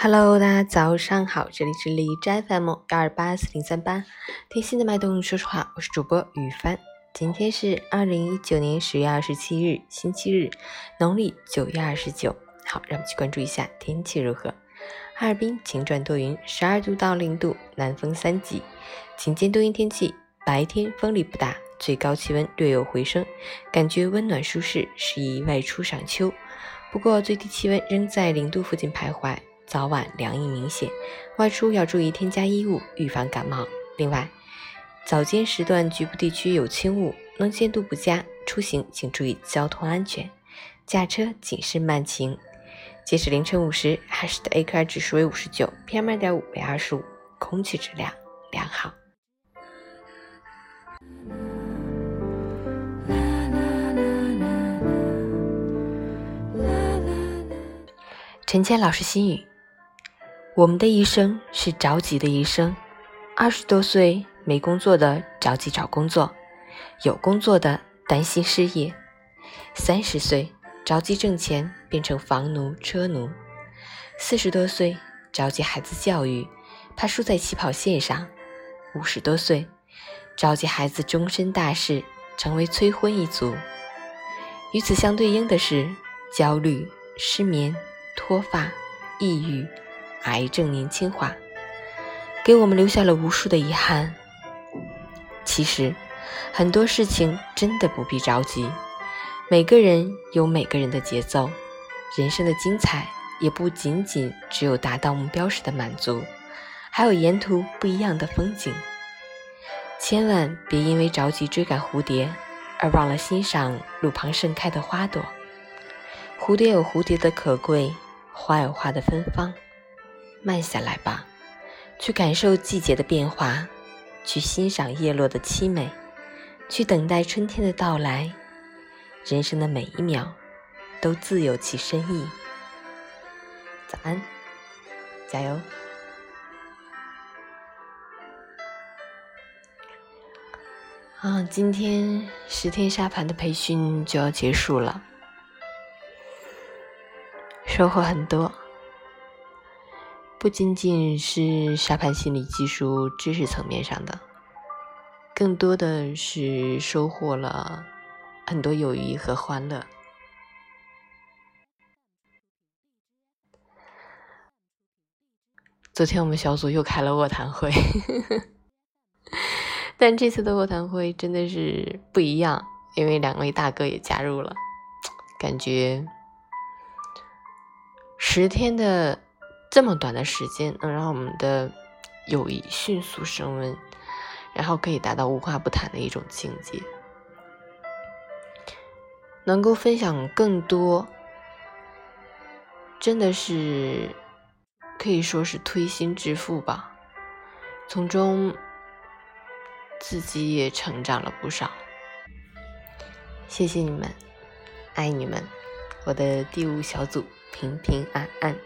Hello，大家早上好，这里是荔枝 FM 幺二八四零三八，贴心的脉动，说实话，我是主播雨帆。今天是二零一九年十月二十七日，星期日，农历九月二十九。好，让我们去关注一下天气如何。哈尔滨晴转多云，十二度到零度，南风三级，晴间多云天气，白天风力不大，最高气温略有回升，感觉温暖舒适，适宜外出赏秋。不过最低气温仍在零度附近徘徊。早晚凉意明显，外出要注意添加衣物，预防感冒。另外，早间时段局部地区有轻雾，能见度不佳，出行请注意交通安全，驾车谨慎慢行。截止凌晨五时，海市的 AQI 指数为五十九，PM 二点五为二十五，空气质量良好。陈谦老师心语。我们的一生是着急的一生，二十多岁没工作的着急找工作，有工作的担心失业；三十岁着急挣钱变成房奴车奴；四十多岁着急孩子教育，怕输在起跑线上；五十多岁着急孩子终身大事，成为催婚一族。与此相对应的是焦虑、失眠、脱发、抑郁。癌症年轻化，给我们留下了无数的遗憾。其实，很多事情真的不必着急。每个人有每个人的节奏，人生的精彩也不仅仅只有达到目标时的满足，还有沿途不一样的风景。千万别因为着急追赶蝴蝶，而忘了欣赏路旁盛开的花朵。蝴蝶有蝴蝶的可贵，花有花的芬芳。慢下来吧，去感受季节的变化，去欣赏叶落的凄美，去等待春天的到来。人生的每一秒都自有其深意。早安，加油！啊，今天十天沙盘的培训就要结束了，收获很多。不仅仅是沙盘心理技术知识层面上的，更多的是收获了很多友谊和欢乐。昨天我们小组又开了卧谈会，但这次的卧谈会真的是不一样，因为两位大哥也加入了，感觉十天的。这么短的时间能让我们的友谊迅速升温，然后可以达到无话不谈的一种境界，能够分享更多，真的是可以说是推心置腹吧。从中自己也成长了不少，谢谢你们，爱你们，我的第五小组平平安安。